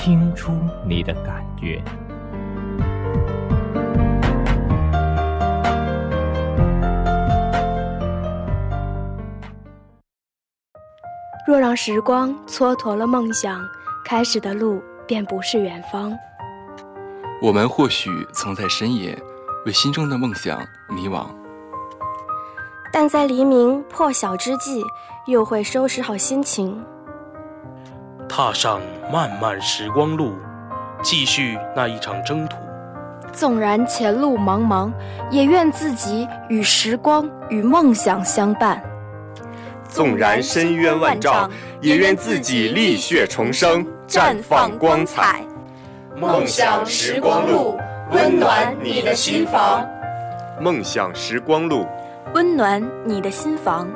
听出你的感觉。若让时光蹉跎了梦想，开始的路便不是远方。我们或许曾在深夜为心中的梦想迷惘，但在黎明破晓之际，又会收拾好心情，踏上漫漫时光路，继续那一场征途。纵然前路茫茫，也愿自己与时光与梦想相伴。纵然深渊万丈，也愿自己浴血重生，绽放光彩。梦想时光路，温暖你的心房。梦想时光路，温暖你的心房。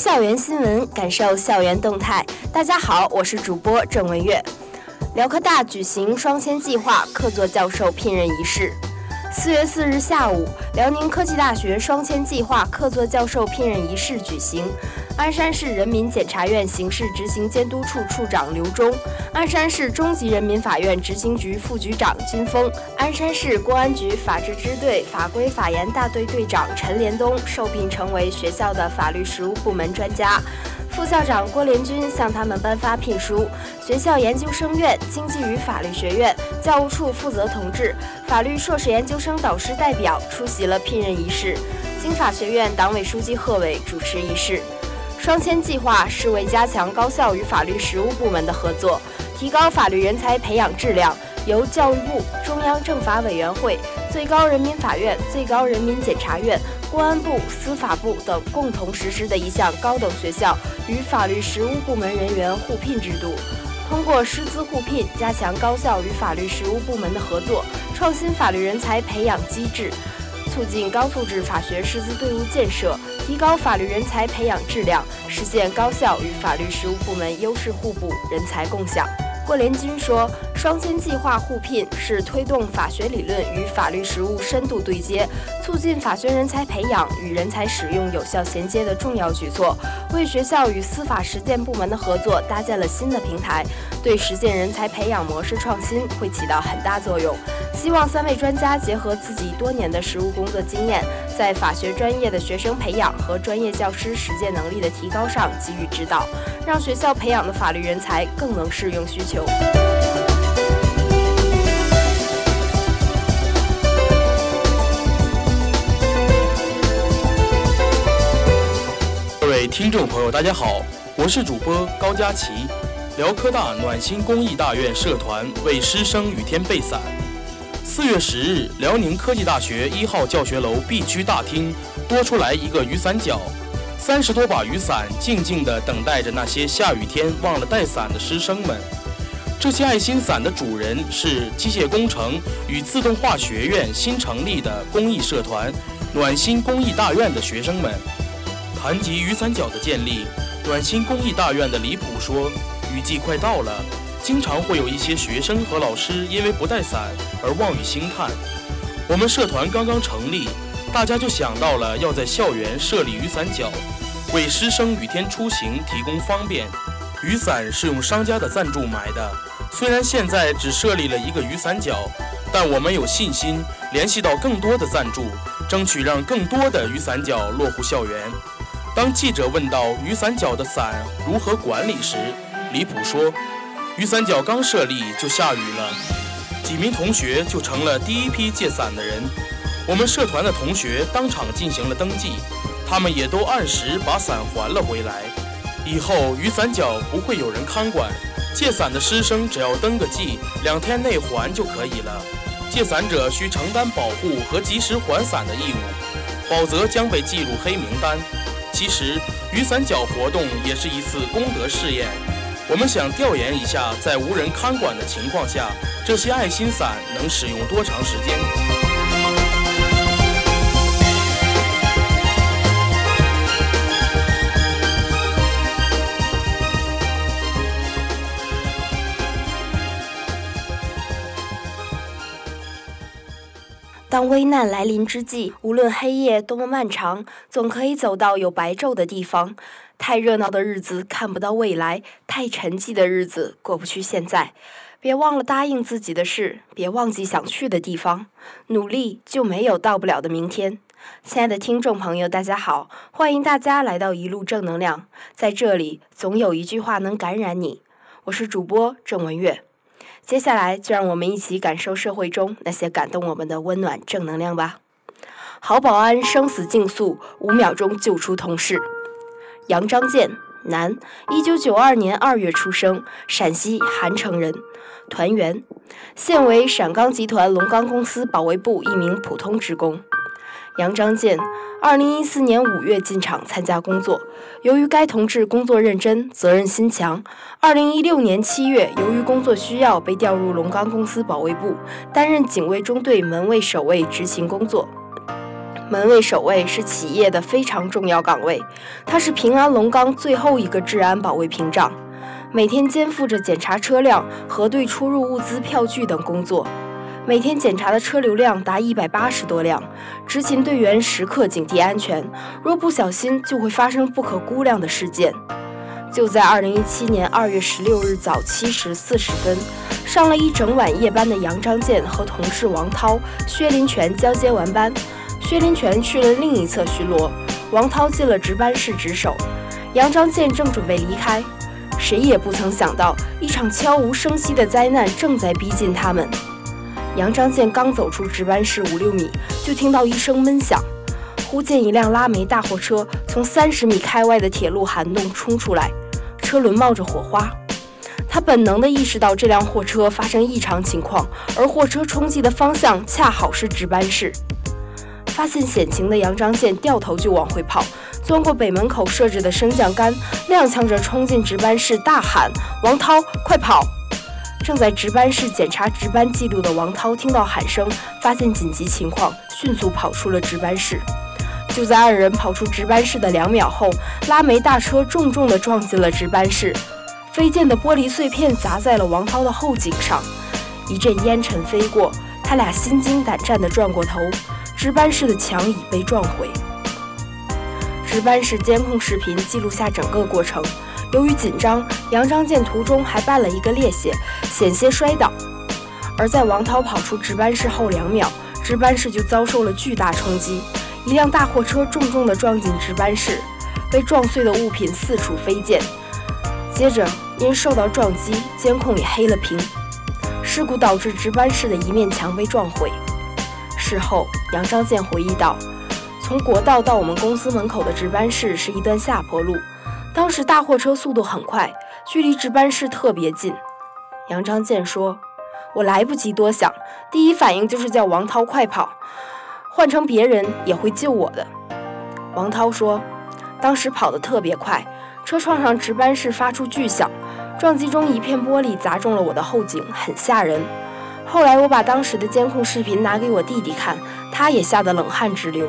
校园新闻，感受校园动态。大家好，我是主播郑文月。辽科大举行双千计划客座教授聘任仪式。四月四日下午，辽宁科技大学双千计划客座教授聘任仪式举行。鞍山市人民检察院刑事执行监督处处长刘忠，鞍山市中级人民法院执行局副局长金峰，鞍山市公安局法制支队法规法研大队队长陈连东受聘成为学校的法律实务部门专家。副校长郭连军向他们颁发聘书。学校研究生院、经济与法律学院教务处负责同志、法律硕士研究生导师代表出席了聘任仪式。经法学院党委书记贺伟主持仪式。双千计划是为加强高校与法律实务部门的合作，提高法律人才培养质量，由教育部、中央政法委员会、最高人民法院、最高人民检察院、公安部、司法部等共同实施的一项高等学校与法律实务部门人员互聘制度。通过师资互聘，加强高校与法律实务部门的合作，创新法律人才培养机制，促进高素质法学师资队伍建设。提高法律人才培养质量，实现高校与法律实务部门优势互补、人才共享。郭连军说：“双千计划互聘是推动法学理论与法律实务深度对接，促进法学人才培养与人才使用有效衔接的重要举措，为学校与司法实践部门的合作搭建了新的平台，对实践人才培养模式创新会起到很大作用。希望三位专家结合自己多年的实务工作经验，在法学专业的学生培养和专业教师实践能力的提高上给予指导，让学校培养的法律人才更能适用需求。”各位听众朋友，大家好，我是主播高佳琪。辽科大暖心公益大院社团为师生雨天备伞。四月十日，辽宁科技大学一号教学楼 B 区大厅多出来一个雨伞角，三十多把雨伞静静地等待着那些下雨天忘了带伞的师生们。这些爱心伞的主人是机械工程与自动化学院新成立的公益社团“暖心公益大院”的学生们。谈及雨伞角的建立，暖心公益大院的李普说：“雨季快到了，经常会有一些学生和老师因为不带伞而望雨兴叹。我们社团刚刚成立，大家就想到了要在校园设立雨伞角，为师生雨天出行提供方便。雨伞是用商家的赞助买的，虽然现在只设立了一个雨伞角，但我们有信心联系到更多的赞助，争取让更多的雨伞角落户校园。”当记者问到雨伞角的伞如何管理时，李普说：“雨伞角刚设立就下雨了，几名同学就成了第一批借伞的人。我们社团的同学当场进行了登记，他们也都按时把伞还了回来。以后雨伞角不会有人看管，借伞的师生只要登个记，两天内还就可以了。借伞者需承担保护和及时还伞的义务，否则将被记入黑名单。其实，雨伞角活动也是一次功德试验。我们想调研一下，在无人看管的情况下，这些爱心伞能使用多长时间？当危难来临之际，无论黑夜多么漫长，总可以走到有白昼的地方。太热闹的日子看不到未来，太沉寂的日子过不去现在。别忘了答应自己的事，别忘记想去的地方。努力就没有到不了的明天。亲爱的听众朋友，大家好，欢迎大家来到一路正能量，在这里总有一句话能感染你。我是主播郑文月。接下来，就让我们一起感受社会中那些感动我们的温暖正能量吧。好保安生死竞速，五秒钟救出同事。杨张建，男，一九九二年二月出生，陕西韩城人，团员，现为陕钢集团龙钢公司保卫部一名普通职工。杨章建，二零一四年五月进厂参加工作。由于该同志工作认真、责任心强，二零一六年七月，由于工作需要，被调入龙钢公司保卫部，担任警卫中队门卫守卫执勤工作。门卫守卫是企业的非常重要岗位，它是平安龙钢最后一个治安保卫屏障，每天肩负着检查车辆、核对出入物资票据等工作。每天检查的车流量达一百八十多辆，执勤队员时刻警惕安全，若不小心就会发生不可估量的事件。就在二零一七年二月十六日早七时四十分，上了一整晚夜班的杨章建和同事王涛、薛林全交接完班，薛林全去了另一侧巡逻，王涛进了值班室值守，杨章建正准备离开，谁也不曾想到，一场悄无声息的灾难正在逼近他们。杨章建刚走出值班室五六米，就听到一声闷响，忽见一辆拉煤大货车从三十米开外的铁路涵洞冲出来，车轮冒着火花。他本能地意识到这辆货车发生异常情况，而货车冲击的方向恰好是值班室。发现险情的杨章建掉头就往回跑，钻过北门口设置的升降杆，踉跄着冲进值班室，大喊：“王涛，快跑！”正在值班室检查值班记录的王涛听到喊声，发现紧急情况，迅速跑出了值班室。就在二人跑出值班室的两秒后，拉煤大车重重地撞进了值班室，飞溅的玻璃碎片砸在了王涛的后颈上，一阵烟尘飞过，他俩心惊胆战地转过头，值班室的墙已被撞毁。值班室监控视频记录下整个过程。由于紧张，杨章建途中还绊了一个趔趄，险些摔倒。而在王涛跑出值班室后两秒，值班室就遭受了巨大冲击，一辆大货车重重地撞进值班室，被撞碎的物品四处飞溅。接着，因受到撞击，监控也黑了屏。事故导致值班室的一面墙被撞毁。事后，杨章建回忆道：“从国道到我们公司门口的值班室是一段下坡路。”当时大货车速度很快，距离值班室特别近。杨章建说：“我来不及多想，第一反应就是叫王涛快跑，换成别人也会救我的。”王涛说：“当时跑得特别快，车撞上值班室发出巨响，撞击中一片玻璃砸中了我的后颈，很吓人。后来我把当时的监控视频拿给我弟弟看，他也吓得冷汗直流。”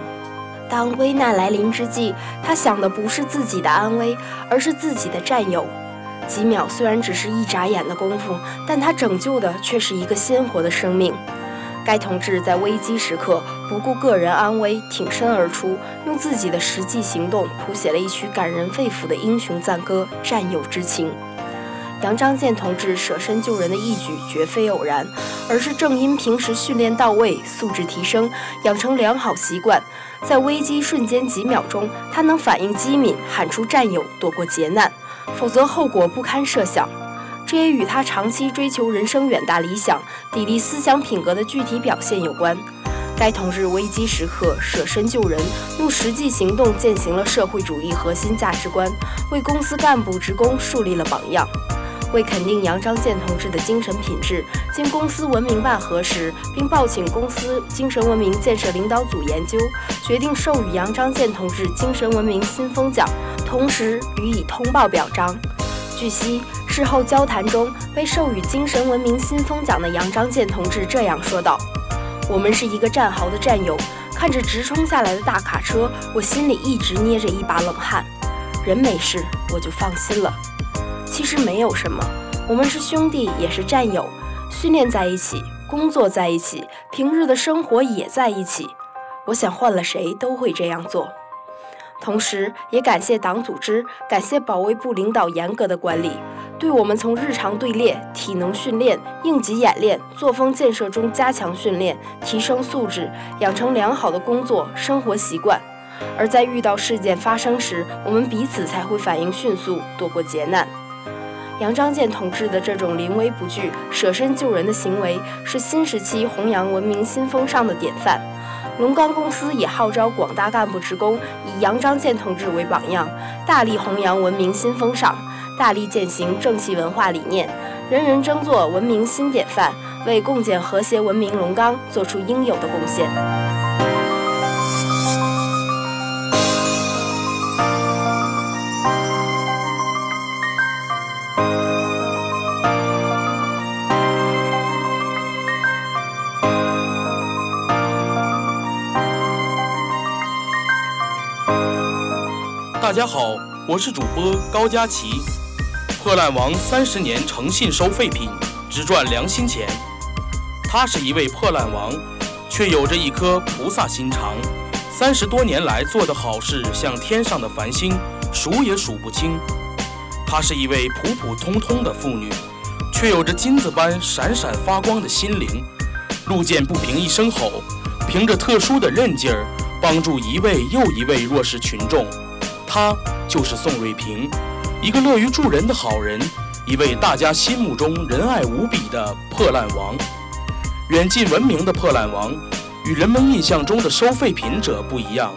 当危难来临之际，他想的不是自己的安危，而是自己的战友。几秒虽然只是一眨眼的功夫，但他拯救的却是一个鲜活的生命。该同志在危机时刻不顾个人安危，挺身而出，用自己的实际行动谱写了一曲感人肺腑的英雄赞歌——战友之情。杨章建同志舍身救人的义举绝非偶然，而是正因平时训练到位，素质提升，养成良好习惯。在危机瞬间几秒钟，他能反应机敏，喊出战友，躲过劫难，否则后果不堪设想。这也与他长期追求人生远大理想、砥砺思想品格的具体表现有关。该同志危机时刻舍身救人，用实际行动践行了社会主义核心价值观，为公司干部职工树立了榜样。为肯定杨章建同志的精神品质，经公司文明办核实，并报请公司精神文明建设领导组研究，决定授予杨章建同志精神文明新风奖，同时予以通报表彰。据悉，事后交谈中，被授予精神文明新风奖的杨章建同志这样说道：“我们是一个战壕的战友，看着直冲下来的大卡车，我心里一直捏着一把冷汗。人没事，我就放心了。”其实没有什么，我们是兄弟，也是战友，训练在一起，工作在一起，平日的生活也在一起。我想换了谁都会这样做。同时，也感谢党组织，感谢保卫部领导严格的管理，对我们从日常队列、体能训练、应急演练、作风建设中加强训练，提升素质，养成良好的工作生活习惯。而在遇到事件发生时，我们彼此才会反应迅速，躲过劫难。杨章建同志的这种临危不惧、舍身救人的行为，是新时期弘扬文明新风尚的典范。龙钢公司也号召广大干部职工以杨章建同志为榜样，大力弘扬文明新风尚，大力践行正气文化理念，人人争做文明新典范，为共建和谐文明龙钢做出应有的贡献。大家好，我是主播高佳琪。破烂王三十年诚信收废品，只赚良心钱。他是一位破烂王，却有着一颗菩萨心肠。三十多年来做的好事像天上的繁星，数也数不清。她是一位普普通通的妇女，却有着金子般闪闪发光的心灵。路见不平一声吼，凭着特殊的韧劲儿，帮助一位又一位弱势群众。他就是宋瑞平，一个乐于助人的好人，一位大家心目中仁爱无比的破烂王。远近闻名的破烂王，与人们印象中的收废品者不一样。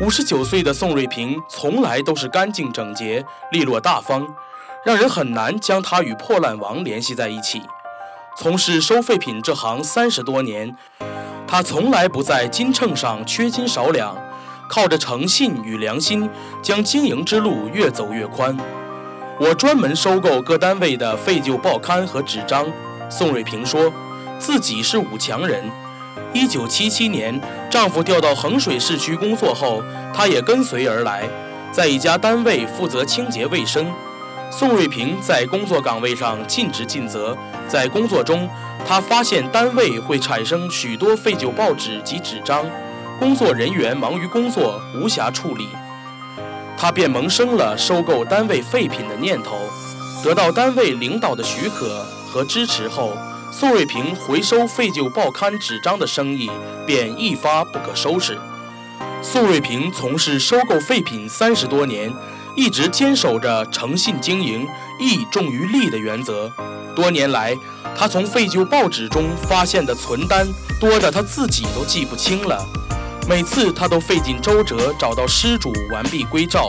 五十九岁的宋瑞平从来都是干净整洁、利落大方，让人很难将他与破烂王联系在一起。从事收废品这行三十多年，他从来不在斤秤上缺斤少两。靠着诚信与良心，将经营之路越走越宽。我专门收购各单位的废旧报刊和纸张。宋瑞平说，自己是五强人。一九七七年，丈夫调到衡水市区工作后，她也跟随而来，在一家单位负责清洁卫生。宋瑞平在工作岗位上尽职尽责，在工作中，她发现单位会产生许多废旧报纸及纸张。工作人员忙于工作，无暇处理，他便萌生了收购单位废品的念头。得到单位领导的许可和支持后，宋瑞平回收废旧报刊纸张的生意便一发不可收拾。宋瑞平从事收购废品三十多年，一直坚守着诚信经营、义重于利的原则。多年来，他从废旧报纸中发现的存单多得他自己都记不清了。每次他都费尽周折找到失主，完璧归赵。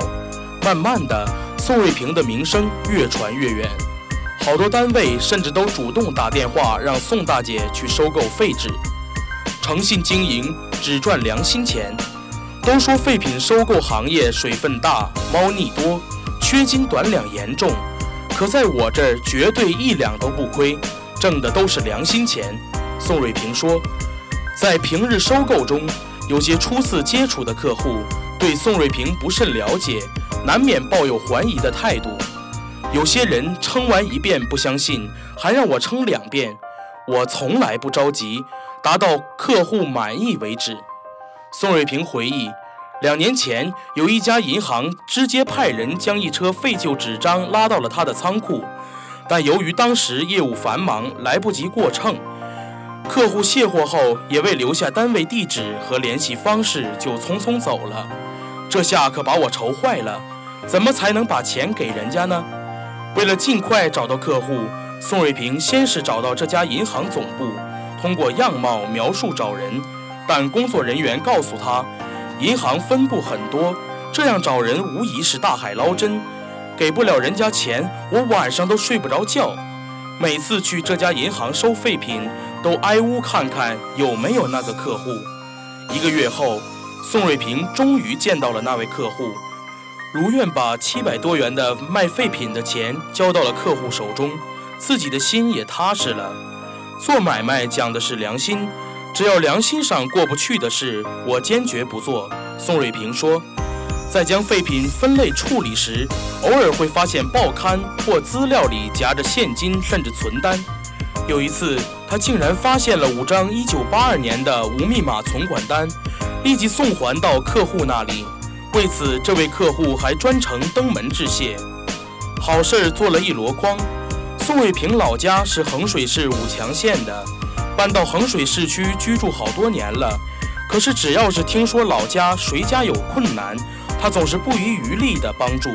慢慢的，宋瑞平的名声越传越远，好多单位甚至都主动打电话让宋大姐去收购废纸。诚信经营，只赚良心钱。都说废品收购行业水分大，猫腻多，缺斤短两严重。可在我这儿绝对一两都不亏，挣的都是良心钱。宋瑞平说，在平日收购中。有些初次接触的客户对宋瑞平不甚了解，难免抱有怀疑的态度。有些人称完一遍不相信，还让我称两遍。我从来不着急，达到客户满意为止。宋瑞平回忆，两年前有一家银行直接派人将一车废旧纸张拉到了他的仓库，但由于当时业务繁忙，来不及过秤。客户卸货后也未留下单位地址和联系方式，就匆匆走了。这下可把我愁坏了，怎么才能把钱给人家呢？为了尽快找到客户，宋瑞平先是找到这家银行总部，通过样貌描述找人，但工作人员告诉他，银行分部很多，这样找人无疑是大海捞针，给不了人家钱，我晚上都睡不着觉。每次去这家银行收废品，都挨屋看看有没有那个客户。一个月后，宋瑞平终于见到了那位客户，如愿把七百多元的卖废品的钱交到了客户手中，自己的心也踏实了。做买卖讲的是良心。只要良心上过不去的事，我坚决不做。宋瑞平说，在将废品分类处理时，偶尔会发现报刊或资料里夹着现金甚至存单。有一次，他竟然发现了五张1982年的无密码存款单，立即送还到客户那里。为此，这位客户还专程登门致谢。好事做了一箩筐。宋卫平老家是衡水市武强县的。搬到衡水市区居住好多年了，可是只要是听说老家谁家有困难，他总是不遗余力地帮助。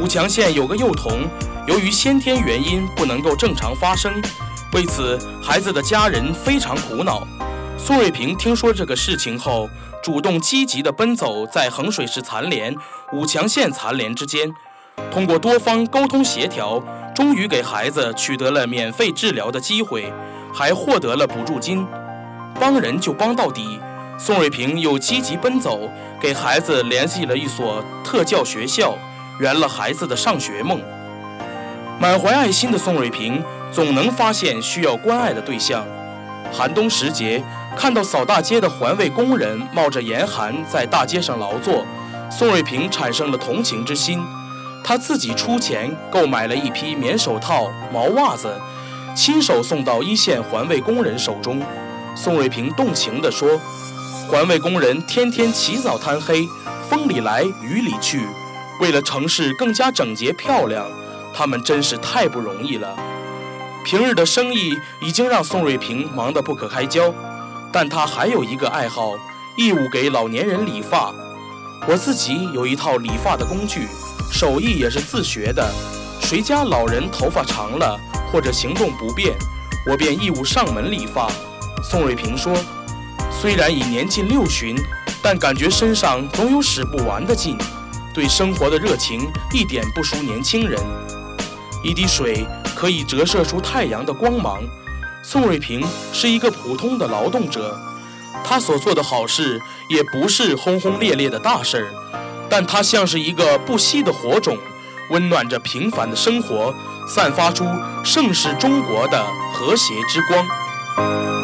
武强县有个幼童，由于先天原因不能够正常发生，为此孩子的家人非常苦恼。苏瑞平听说这个事情后，主动积极地奔走在衡水市残联、武强县残联之间，通过多方沟通协调，终于给孩子取得了免费治疗的机会。还获得了补助金，帮人就帮到底。宋瑞平又积极奔走，给孩子联系了一所特教学校，圆了孩子的上学梦。满怀爱心的宋瑞平总能发现需要关爱的对象。寒冬时节，看到扫大街的环卫工人冒着严寒在大街上劳作，宋瑞平产生了同情之心。他自己出钱购买了一批棉手套、毛袜子。亲手送到一线环卫工人手中，宋瑞平动情地说：“环卫工人天天起早贪黑，风里来雨里去，为了城市更加整洁漂亮，他们真是太不容易了。平日的生意已经让宋瑞平忙得不可开交，但他还有一个爱好，义务给老年人理发。我自己有一套理发的工具，手艺也是自学的。谁家老人头发长了？”或者行动不便，我便义务上门理发。宋瑞平说：“虽然已年近六旬，但感觉身上总有使不完的劲，对生活的热情一点不输年轻人。一滴水可以折射出太阳的光芒。宋瑞平是一个普通的劳动者，他所做的好事也不是轰轰烈烈的大事儿，但他像是一个不熄的火种，温暖着平凡的生活。”散发出盛世中国的和谐之光。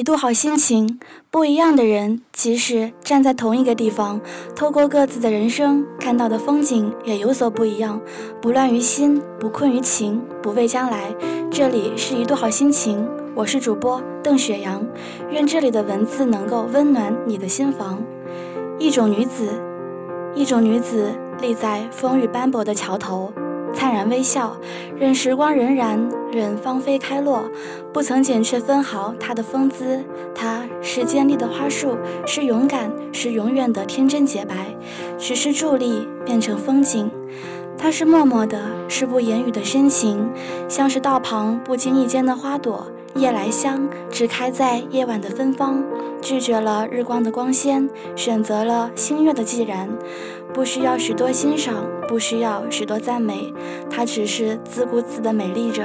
一度好心情，不一样的人，即使站在同一个地方，透过各自的人生看到的风景也有所不一样。不乱于心，不困于情，不畏将来。这里是一度好心情，我是主播邓雪阳，愿这里的文字能够温暖你的心房。一种女子，一种女子立在风雨斑驳的桥头。灿然微笑，任时光荏苒，任芳菲开落，不曾减却分毫它的风姿。它是坚立的花束，是勇敢，是永远的天真洁白。只是伫立，变成风景。她是默默的，是不言语的深情，像是道旁不经意间的花朵。夜来香只开在夜晚的芬芳，拒绝了日光的光鲜，选择了星月的寂然。不需要许多欣赏，不需要许多赞美，她只是自顾自的美丽着。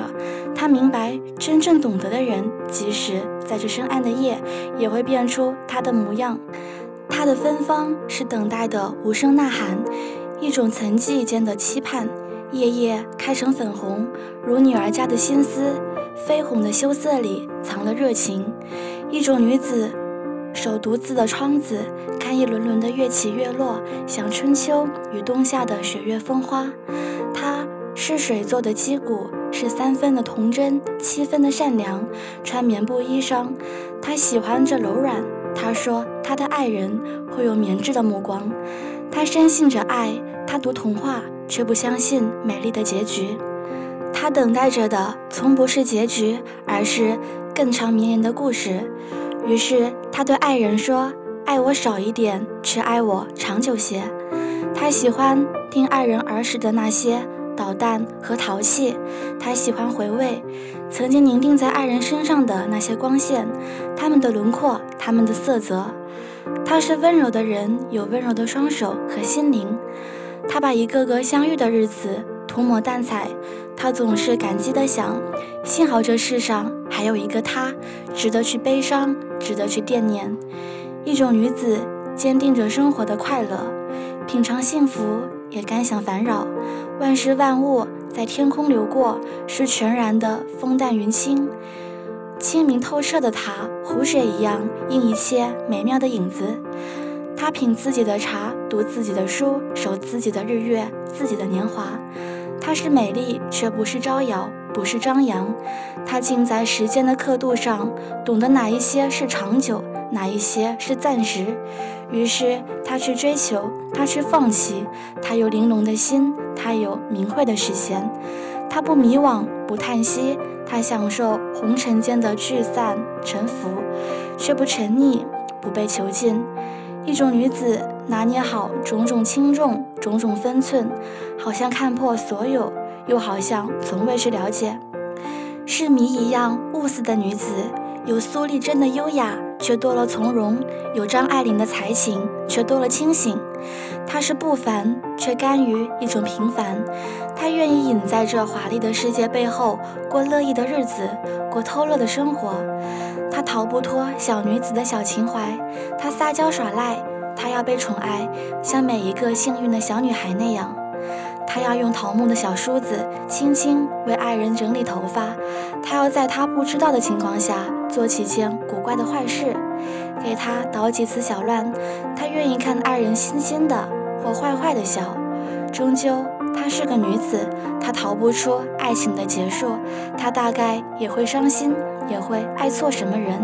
她明白，真正懂得的人，即使在这深暗的夜，也会变出她的模样。她的芬芳是等待的无声呐喊，一种曾记间的期盼。夜夜开成粉红，如女儿家的心思。绯红的羞涩里藏了热情，一种女子手独自的窗子，看一轮轮的月起月落，像春秋与冬夏的雪月风花。她是水做的击鼓，是三分的童真，七分的善良。穿棉布衣裳，她喜欢着柔软。她说她的爱人会有棉质的目光。她深信着爱，她读童话，却不相信美丽的结局。他等待着的从不是结局，而是更长绵延的故事。于是他对爱人说：“爱我少一点，却爱我长久些。”他喜欢听爱人儿时的那些捣蛋和淘气，他喜欢回味曾经凝定在爱人身上的那些光线，他们的轮廓，他们的色泽。他是温柔的人，有温柔的双手和心灵。他把一个个相遇的日子涂抹淡彩，他总是感激地想：幸好这世上还有一个他，值得去悲伤，值得去惦念。一种女子坚定着生活的快乐，品尝幸福，也甘享烦扰。万事万物在天空流过，是全然的风淡云轻。清明透彻的他，湖水一样映一切美妙的影子。他品自己的茶，读自己的书，守自己的日月，自己的年华。她是美丽，却不是招摇，不是张扬。她静在时间的刻度上，懂得哪一些是长久，哪一些是暂时。于是她去追求，她去放弃。她有玲珑的心，她有明慧的视线。她不迷惘，不叹息。她享受红尘间的聚散沉浮，却不沉溺，不被囚禁。一种女子拿捏好种种轻重、种种分寸，好像看破所有，又好像从未去了解。是谜一样雾似的女子，有苏丽珍的优雅，却多了从容；有张爱玲的才情，却多了清醒。她是不凡，却甘于一种平凡。她愿意隐在这华丽的世界背后，过乐意的日子，过偷乐的生活。她逃不脱小女子的小情怀，她撒娇耍赖，她要被宠爱，像每一个幸运的小女孩那样。她要用桃木的小梳子轻轻为爱人整理头发，她要在他不知道的情况下做几件古怪的坏事，给他捣几次小乱。她愿意看爱人新鲜的或坏坏的笑，终究。她是个女子，她逃不出爱情的结束，她大概也会伤心，也会爱错什么人，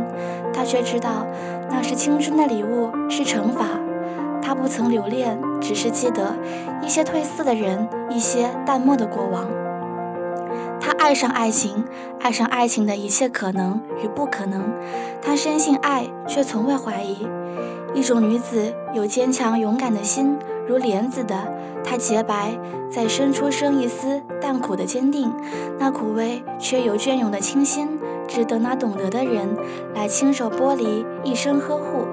他却知道那是青春的礼物，是惩罚。他不曾留恋，只是记得一些褪色的人，一些淡漠的过往。他爱上爱情，爱上爱情的一切可能与不可能。他深信爱，却从未怀疑。一种女子有坚强勇敢的心。如莲子的，她洁白，在深处生一丝淡苦的坚定，那苦味却有隽永的清新，值得那懂得的人来亲手剥离，一生呵护。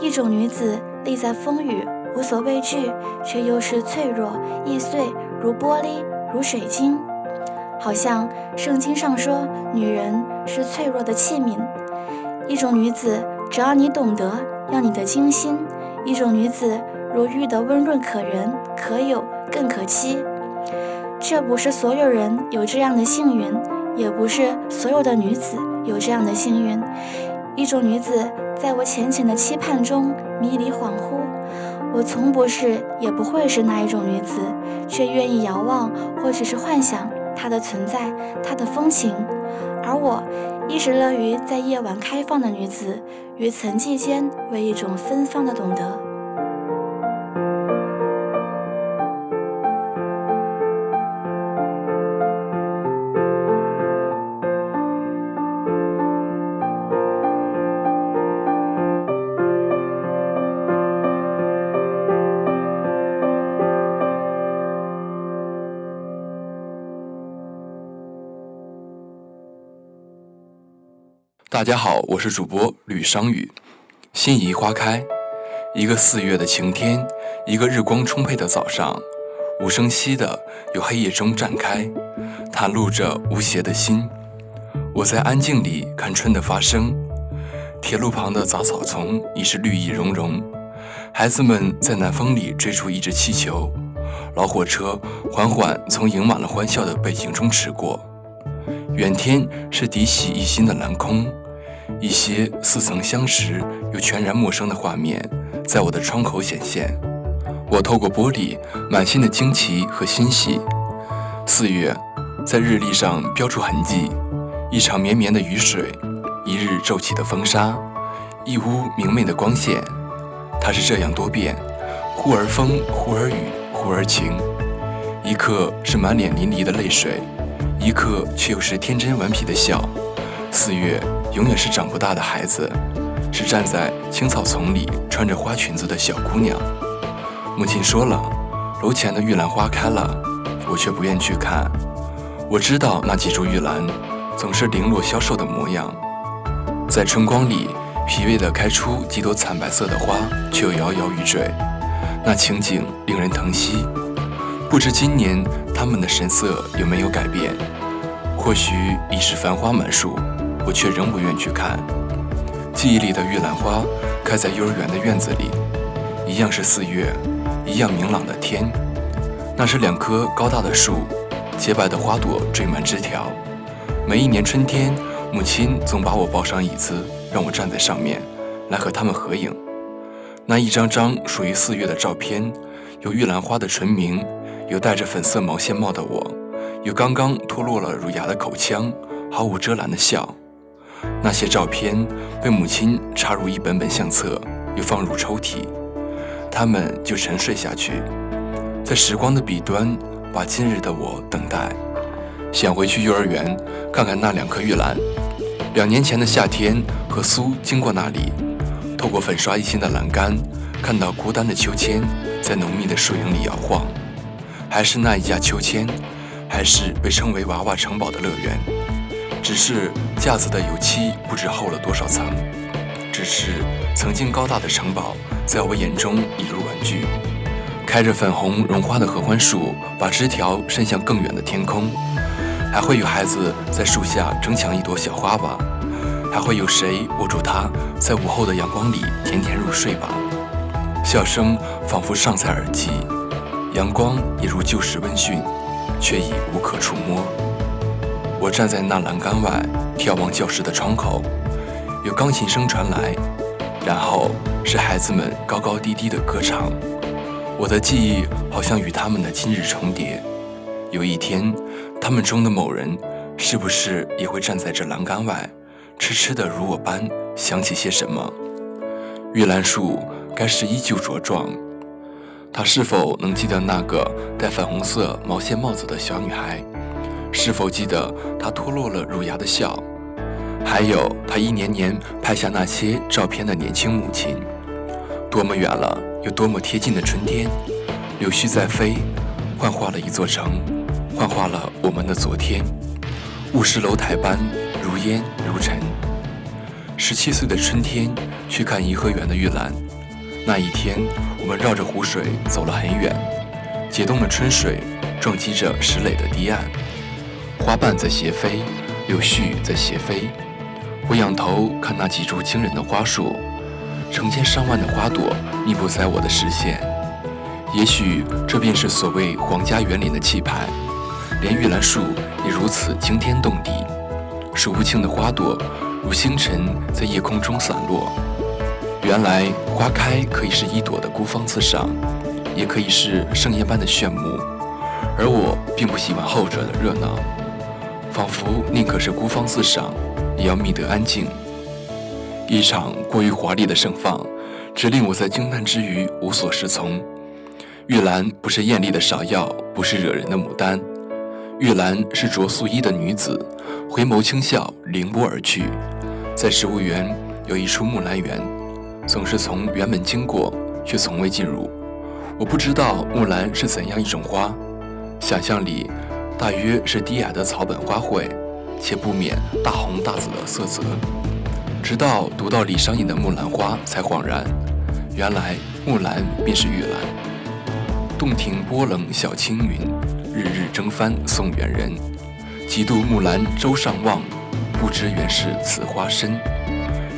一种女子立在风雨，无所畏惧，却又是脆弱易碎，如玻璃，如水晶。好像圣经上说，女人是脆弱的器皿。一种女子，只要你懂得，要你的精心。一种女子。如玉的温润可人，可有更可期。却不是所有人有这样的幸运，也不是所有的女子有这样的幸运。一种女子在我浅浅的期盼中迷离恍惚，我从不是也不会是那一种女子，却愿意遥望或只是幻想她的存在，她的风情。而我一直乐于在夜晚开放的女子与层寂间为一种芬芳的懂得。大家好，我是主播吕商宇。心仪花开，一个四月的晴天，一个日光充沛的早上，无声息的由黑夜中绽开，袒露着无邪的心。我在安静里看春的发生。铁路旁的杂草丛已是绿意融融，孩子们在南风里追逐一只气球，老火车缓缓从盈满了欢笑的背景中驰过，远天是涤洗一新的蓝空。一些似曾相识又全然陌生的画面，在我的窗口显现。我透过玻璃，满心的惊奇和欣喜。四月，在日历上标出痕迹：一场绵绵的雨水，一日骤起的风沙，一屋明媚的光线。它是这样多变，忽而风，忽而雨，忽而晴。一刻是满脸淋漓的泪水，一刻却又是天真顽皮的笑。四月。永远是长不大的孩子，是站在青草丛里穿着花裙子的小姑娘。母亲说了，楼前的玉兰花开了，我却不愿去看。我知道那几株玉兰总是零落消瘦的模样，在春光里疲惫地开出几朵惨白色的花，却又摇摇欲坠，那情景令人疼惜。不知今年他们的神色有没有改变？或许已是繁花满树，我却仍不愿去看。记忆里的玉兰花开在幼儿园的院子里，一样是四月，一样明朗的天。那是两棵高大的树，洁白的花朵缀满枝条。每一年春天，母亲总把我抱上椅子，让我站在上面，来和它们合影。那一张张属于四月的照片，有玉兰花的纯明，有戴着粉色毛线帽的我。有刚刚脱落了乳牙的口腔，毫无遮拦的笑。那些照片被母亲插入一本本相册，又放入抽屉，它们就沉睡下去，在时光的彼端，把今日的我等待。想回去幼儿园看看那两棵玉兰。两年前的夏天，和苏经过那里，透过粉刷一新的栏杆，看到孤单的秋千在浓密的树影里摇晃，还是那一架秋千。还是被称为“娃娃城堡”的乐园，只是架子的油漆不知厚了多少层。只是曾经高大的城堡，在我眼中已如玩具。开着粉红绒花的合欢树，把枝条伸向更远的天空。还会有孩子在树下争抢一朵小花吧？还会有谁握住它，在午后的阳光里甜甜入睡吧？笑声仿佛尚在耳际，阳光也如旧时温驯。却已无可触摸。我站在那栏杆外，眺望教室的窗口，有钢琴声传来，然后是孩子们高高低低的歌唱。我的记忆好像与他们的今日重叠。有一天，他们中的某人，是不是也会站在这栏杆外，痴痴的如我般想起些什么？玉兰树该是依旧茁壮。他是否能记得那个戴粉红色毛线帽子的小女孩？是否记得她脱落了乳牙的笑？还有他一年年拍下那些照片的年轻母亲？多么远了，又多么贴近的春天，柳絮在飞，幻化了一座城，幻化了我们的昨天。雾失楼台般如烟如尘。十七岁的春天，去看颐和园的玉兰。那一天，我们绕着湖水走了很远，解冻的春水撞击着石垒的堤岸，花瓣在斜飞，柳絮在斜飞。我仰头看那几株惊人的花树，成千上万的花朵密布在我的视线。也许这便是所谓皇家园林的气派，连玉兰树也如此惊天动地，数不清的花朵如星辰在夜空中散落。原来花开可以是一朵的孤芳自赏，也可以是盛宴般的炫目，而我并不喜欢后者的热闹，仿佛宁可是孤芳自赏，也要觅得安静。一场过于华丽的盛放，只令我在惊叹之余无所适从。玉兰不是艳丽的芍药，不是惹人的牡丹，玉兰是着素衣的女子，回眸轻笑，凌波而去。在植物园有一处木兰园。总是从园门经过，却从未进入。我不知道木兰是怎样一种花，想象里大约是低矮的草本花卉，且不免大红大紫的色泽。直到读到李商隐的《木兰花》，才恍然，原来木兰便是玉兰。洞庭波冷晓青云，日日争帆送远人。几度木兰舟上望，不知原是此花身。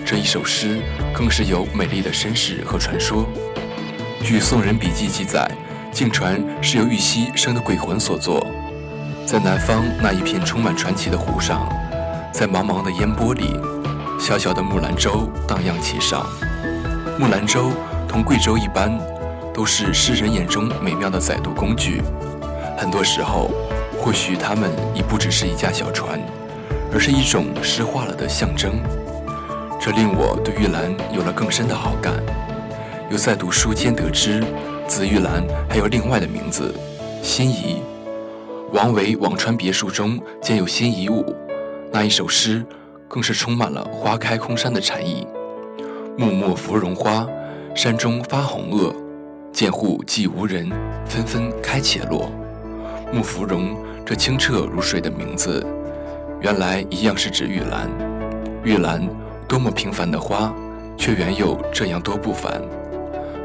这一首诗更是有美丽的身世和传说。据《宋人笔记》记载，竟传是由玉溪生的鬼魂所作。在南方那一片充满传奇的湖上，在茫茫的烟波里，小小的木兰舟荡漾其上。木兰舟同贵舟一般，都是诗人眼中美妙的载渡工具。很多时候，或许它们已不只是一架小船，而是一种诗化了的象征。这令我对玉兰有了更深的好感。又在读书间得知，紫玉兰还有另外的名字——心仪。王维《辋川别墅》中见有心仪舞，那一首诗更是充满了花开空山的禅意。木末芙蓉花，山中发红萼，见户寂无人，纷纷开且落。木芙蓉这清澈如水的名字，原来一样是指玉兰。玉兰多么平凡的花，却原有这样多不凡。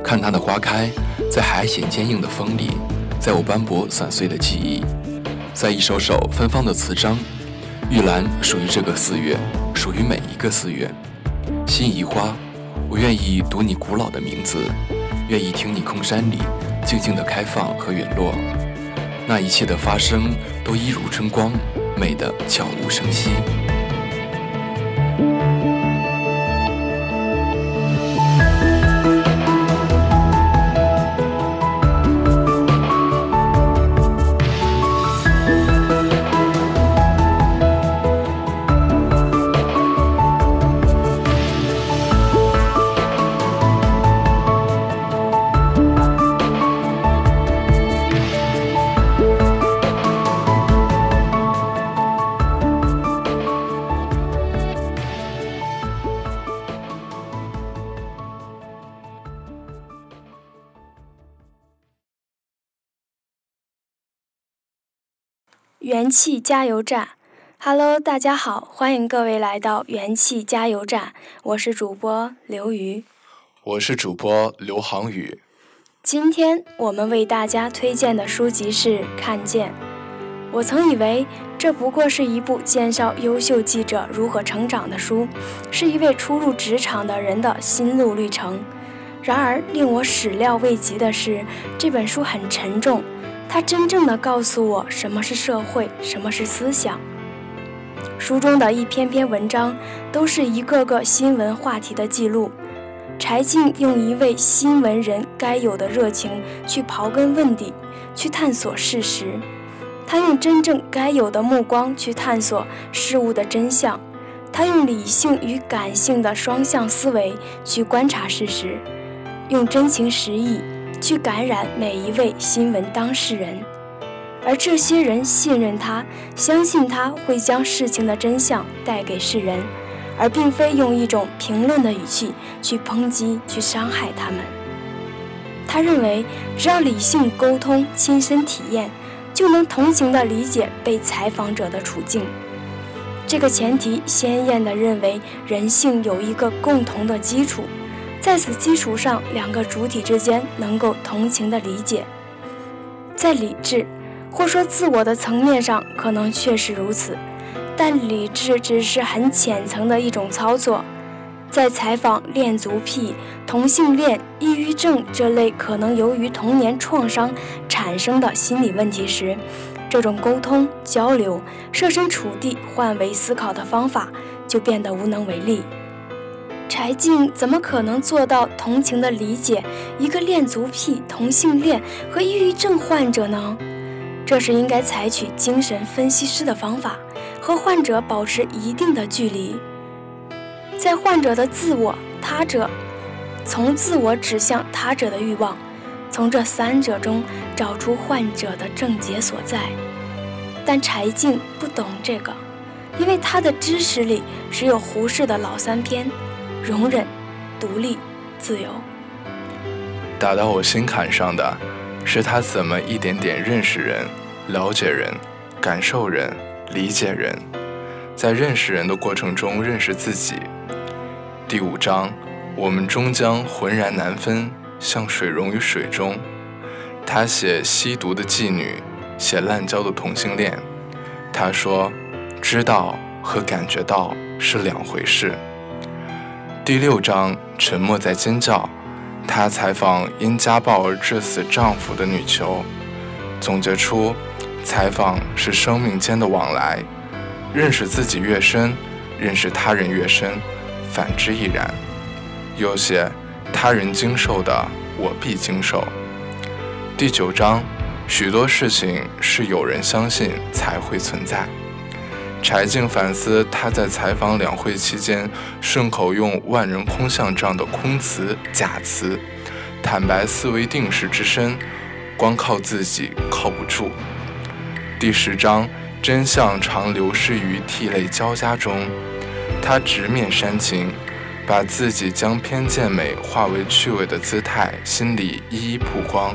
看它的花开，在海险坚硬的风里，在我斑驳散碎的记忆，在一首首芬芳的词章。玉兰属于这个四月，属于每一个四月。心仪花，我愿意读你古老的名字，愿意听你空山里静静的开放和陨落。那一切的发生，都一如春光，美得悄无声息。元气加油站，Hello，大家好，欢迎各位来到元气加油站，我是主播刘瑜，我是主播刘航宇。今天我们为大家推荐的书籍是《看见》。我曾以为这不过是一部介绍优秀记者如何成长的书，是一位初入职场的人的心路历程。然而令我始料未及的是，这本书很沉重。它真正的告诉我什么是社会，什么是思想。书中的一篇篇文章都是一个个新闻话题的记录。柴静用一位新闻人该有的热情去刨根问底，去探索事实。他用真正该有的目光去探索事物的真相。他用理性与感性的双向思维去观察事实，用真情实意。去感染每一位新闻当事人，而这些人信任他，相信他会将事情的真相带给世人，而并非用一种评论的语气去抨击、去伤害他们。他认为，只要理性沟通、亲身体验，就能同情地理解被采访者的处境。这个前提鲜艳地认为，人性有一个共同的基础。在此基础上，两个主体之间能够同情的理解，在理智或说自我的层面上，可能确实如此，但理智只是很浅层的一种操作。在采访恋足癖、同性恋、抑郁症这类可能由于童年创伤产生的心理问题时，这种沟通交流、设身处地、换位思考的方法就变得无能为力。柴静怎么可能做到同情的理解一个恋足癖、同性恋和抑郁症患者呢？这是应该采取精神分析师的方法，和患者保持一定的距离，在患者的自我、他者，从自我指向他者的欲望，从这三者中找出患者的症结所在。但柴静不懂这个，因为他的知识里只有胡适的老三篇。容忍、独立、自由。打到我心坎上的，是他怎么一点点认识人、了解人、感受人、理解人，在认识人的过程中认识自己。第五章，我们终将浑然难分，像水溶于水中。他写吸毒的妓女，写滥交的同性恋。他说，知道和感觉到是两回事。第六章，沉默在尖叫。她采访因家暴而致死丈夫的女囚，总结出：采访是生命间的往来，认识自己越深，认识他人越深，反之亦然。有些：他人经受的，我必经受。第九章，许多事情是有人相信才会存在。柴静反思，他在采访两会期间顺口用“万人空巷”这样的空词、假词，坦白思维定势之深，光靠自己靠不住。第十章，真相常流失于涕泪交加中。他直面煽情，把自己将偏见美化为趣味的姿态，心里一一曝光。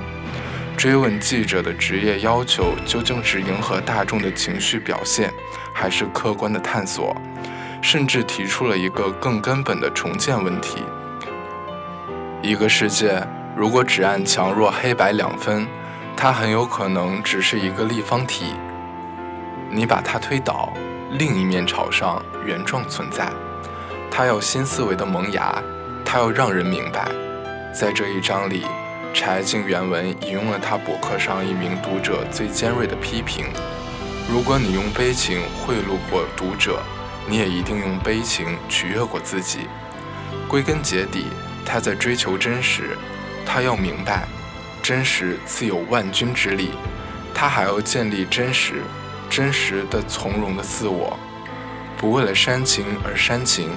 追问记者的职业要求究竟是迎合大众的情绪表现，还是客观的探索？甚至提出了一个更根本的重建问题：一个世界如果只按强弱黑白两分，它很有可能只是一个立方体。你把它推倒，另一面朝上，原状存在。它要新思维的萌芽，它要让人明白，在这一章里。柴静原文引用了他博客上一名读者最尖锐的批评：如果你用悲情贿赂过读者，你也一定用悲情取悦过自己。归根结底，他在追求真实。他要明白，真实自有万钧之力。他还要建立真实、真实的从容的自我，不为了煽情而煽情，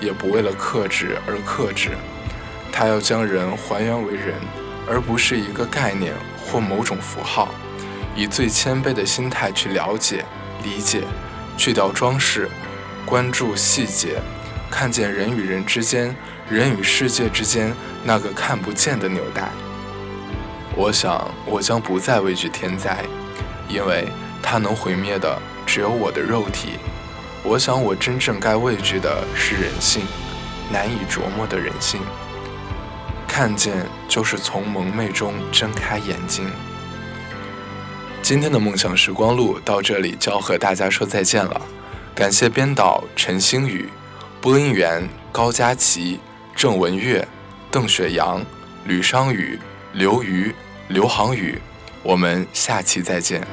也不为了克制而克制。他要将人还原为人。而不是一个概念或某种符号，以最谦卑的心态去了解、理解，去掉装饰，关注细节，看见人与人之间、人与世界之间那个看不见的纽带。我想，我将不再畏惧天灾，因为它能毁灭的只有我的肉体。我想，我真正该畏惧的是人性，难以琢磨的人性。看见就是从蒙昧中睁开眼睛。今天的梦想时光录到这里就要和大家说再见了，感谢编导陈星宇、播音员高佳琪、郑文月、邓雪阳、吕商宇、刘瑜、刘航宇，我们下期再见。